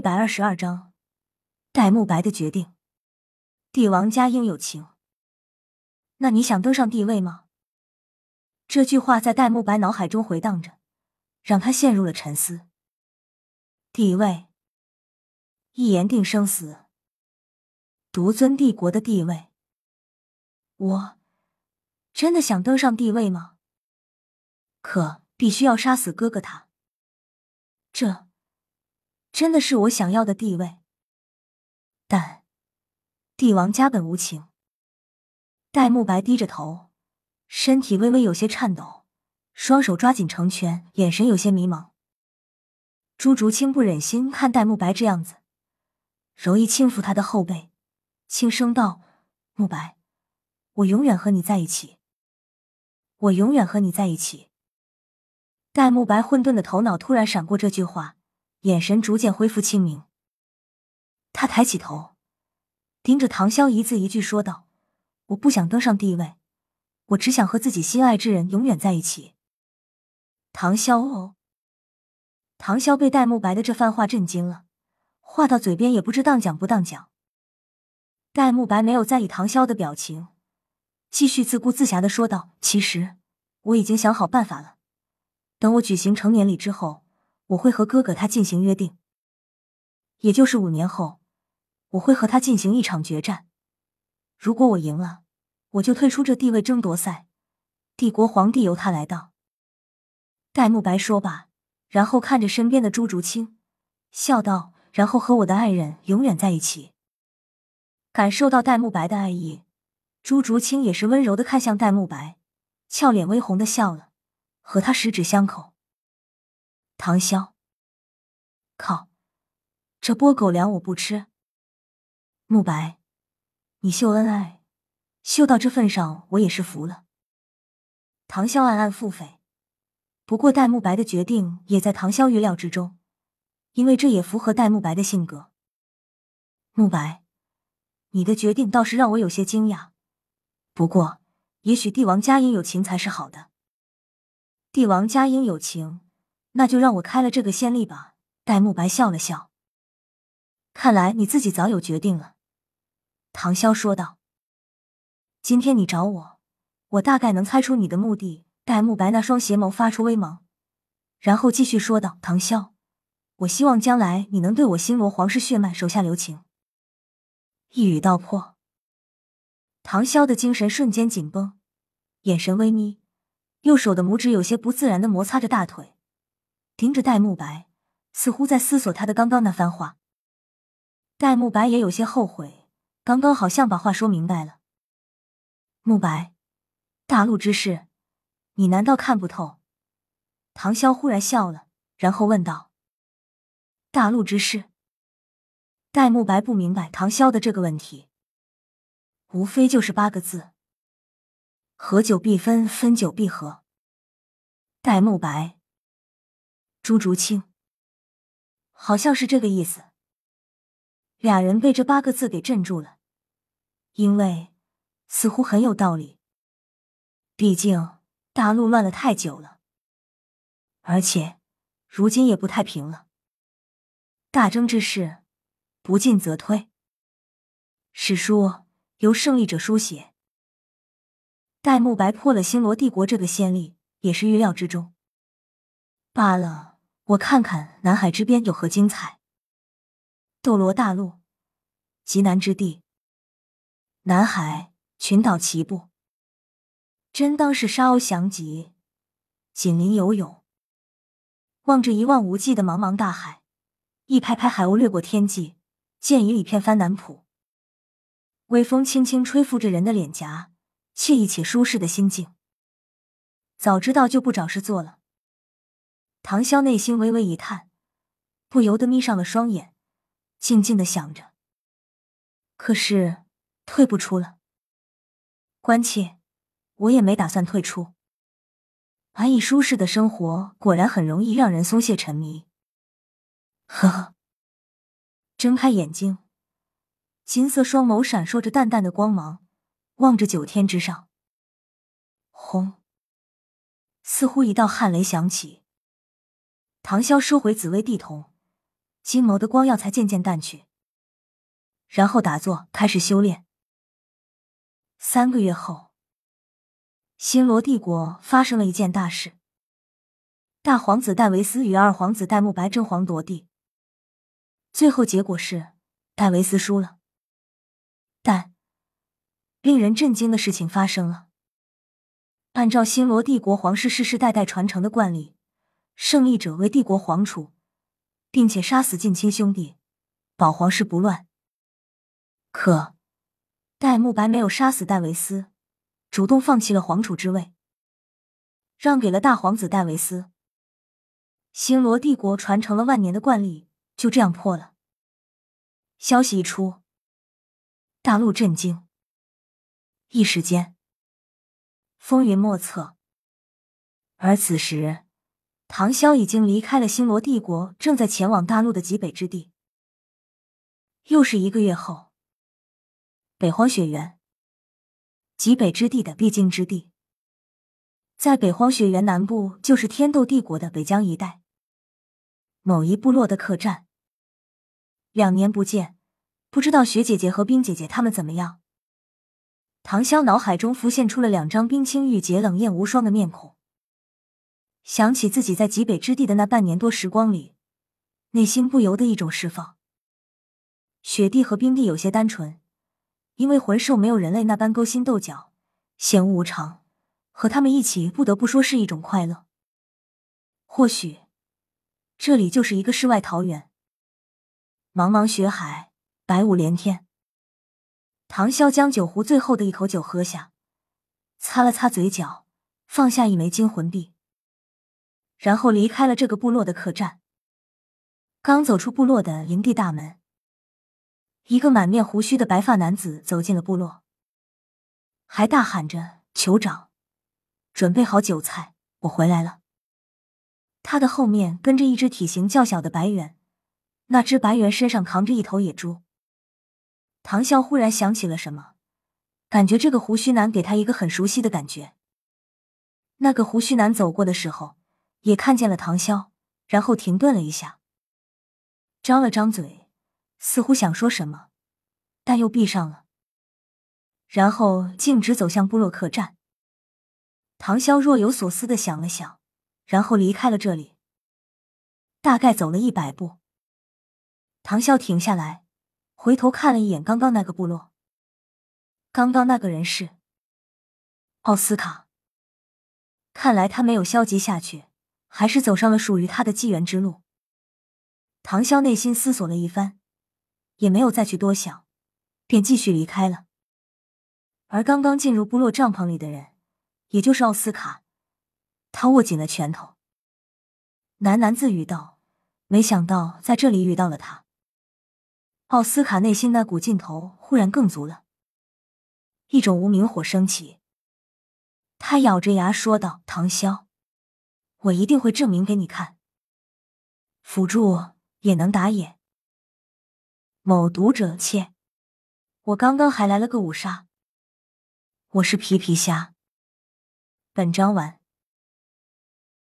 一百二十二章，戴沐白的决定。帝王家应有情。那你想登上帝位吗？这句话在戴沐白脑海中回荡着，让他陷入了沉思。帝位，一言定生死，独尊帝国的地位。我真的想登上帝位吗？可必须要杀死哥哥他。这。真的是我想要的地位，但帝王家本无情。戴沐白低着头，身体微微有些颤抖，双手抓紧成拳，眼神有些迷茫。朱竹清不忍心看戴沐白这样子，柔意轻抚他的后背，轻声道：“沐白，我永远和你在一起，我永远和你在一起。”戴沐白混沌的头脑突然闪过这句话。眼神逐渐恢复清明，他抬起头，盯着唐潇，一字一句说道：“我不想登上帝位，我只想和自己心爱之人永远在一起。”唐潇哦，唐潇被戴沐白的这番话震惊了，话到嘴边也不知当讲不当讲。戴沐白没有在意唐潇的表情，继续自顾自暇的说道：“其实我已经想好办法了，等我举行成年礼之后。”我会和哥哥他进行约定，也就是五年后，我会和他进行一场决战。如果我赢了，我就退出这地位争夺赛，帝国皇帝由他来当。戴沐白说罢，然后看着身边的朱竹清，笑道：“然后和我的爱人永远在一起。”感受到戴沐白的爱意，朱竹清也是温柔的看向戴沐白，俏脸微红的笑了，和他十指相扣。唐潇，靠，这波狗粮我不吃。慕白，你秀恩爱，秀到这份上，我也是服了。唐潇暗暗腹诽，不过戴沐白的决定也在唐潇预料之中，因为这也符合戴沐白的性格。慕白，你的决定倒是让我有些惊讶，不过也许帝王家应有情才是好的。帝王家应有情。那就让我开了这个先例吧。戴沐白笑了笑，看来你自己早有决定了。唐潇说道：“今天你找我，我大概能猜出你的目的。”戴沐白那双邪眸发出微芒，然后继续说道：“唐潇，我希望将来你能对我星罗皇室血脉手下留情。”一语道破，唐潇的精神瞬间紧绷，眼神微眯，右手的拇指有些不自然的摩擦着大腿。盯着戴沐白，似乎在思索他的刚刚那番话。戴沐白也有些后悔，刚刚好像把话说明白了。沐白，大陆之事，你难道看不透？唐潇忽然笑了，然后问道：“大陆之事？”戴沐白不明白唐潇的这个问题，无非就是八个字：合久必分，分久必合。戴沐白。朱竹清，好像是这个意思。俩人被这八个字给镇住了，因为似乎很有道理。毕竟大陆乱了太久了，而且如今也不太平了。大争之势，不进则退。史书由胜利者书写。戴沐白破了星罗帝国这个先例，也是预料之中。罢了。我看看南海之边有何精彩。斗罗大陆，极南之地，南海群岛齐布，真当是沙鸥翔集，锦鳞游泳。望着一望无际的茫茫大海，一排排海鸥掠过天际，见一里片帆南浦。微风轻轻吹拂着人的脸颊，惬意且舒适的心境。早知道就不找事做了。唐潇内心微微一叹，不由得眯上了双眼，静静的想着。可是退不出了，关切，我也没打算退出。安逸舒适的生活果然很容易让人松懈沉迷。呵呵，睁开眼睛，金色双眸闪烁着淡淡的光芒，望着九天之上。轰！似乎一道撼雷响起。唐潇收回紫薇地瞳，金眸的光耀才渐渐淡去，然后打坐开始修炼。三个月后，新罗帝国发生了一件大事：大皇子戴维斯与二皇子戴沐白争皇夺帝，最后结果是戴维斯输了。但令人震惊的事情发生了。按照新罗帝国皇室世世代代传承的惯例，胜利者为帝国皇储，并且杀死近亲兄弟，保皇室不乱。可戴沐白没有杀死戴维斯，主动放弃了皇储之位，让给了大皇子戴维斯。星罗帝国传承了万年的惯例就这样破了。消息一出，大陆震惊，一时间。风云莫测，而此时，唐潇已经离开了星罗帝国，正在前往大陆的极北之地。又是一个月后，北荒雪原，极北之地的必经之地，在北荒雪原南部，就是天斗帝国的北疆一带，某一部落的客栈。两年不见，不知道雪姐姐和冰姐姐他们怎么样。唐潇脑海中浮现出了两张冰清玉洁、冷艳无双的面孔，想起自己在极北之地的那半年多时光里，内心不由得一种释放。雪地和冰地有些单纯，因为魂兽没有人类那般勾心斗角、险恶无常，和他们一起，不得不说是一种快乐。或许，这里就是一个世外桃源。茫茫雪海，白雾连天。唐潇将酒壶最后的一口酒喝下，擦了擦嘴角，放下一枚惊魂币，然后离开了这个部落的客栈。刚走出部落的营地大门，一个满面胡须的白发男子走进了部落，还大喊着：“酋长，准备好酒菜，我回来了。”他的后面跟着一只体型较小的白猿，那只白猿身上扛着一头野猪。唐啸忽然想起了什么，感觉这个胡须男给他一个很熟悉的感觉。那个胡须男走过的时候，也看见了唐潇，然后停顿了一下，张了张嘴，似乎想说什么，但又闭上了，然后径直走向部落客栈。唐潇若有所思的想了想，然后离开了这里。大概走了一百步，唐潇停下来。回头看了一眼刚刚那个部落，刚刚那个人是奥斯卡。看来他没有消极下去，还是走上了属于他的机缘之路。唐潇内心思索了一番，也没有再去多想，便继续离开了。而刚刚进入部落帐篷里的人，也就是奥斯卡，他握紧了拳头，喃喃自语道：“没想到在这里遇到了他。”奥斯卡内心那股劲头忽然更足了，一种无名火升起。他咬着牙说道：“唐潇，我一定会证明给你看，辅助也能打野。”某读者切，我刚刚还来了个五杀，我是皮皮虾。本章完。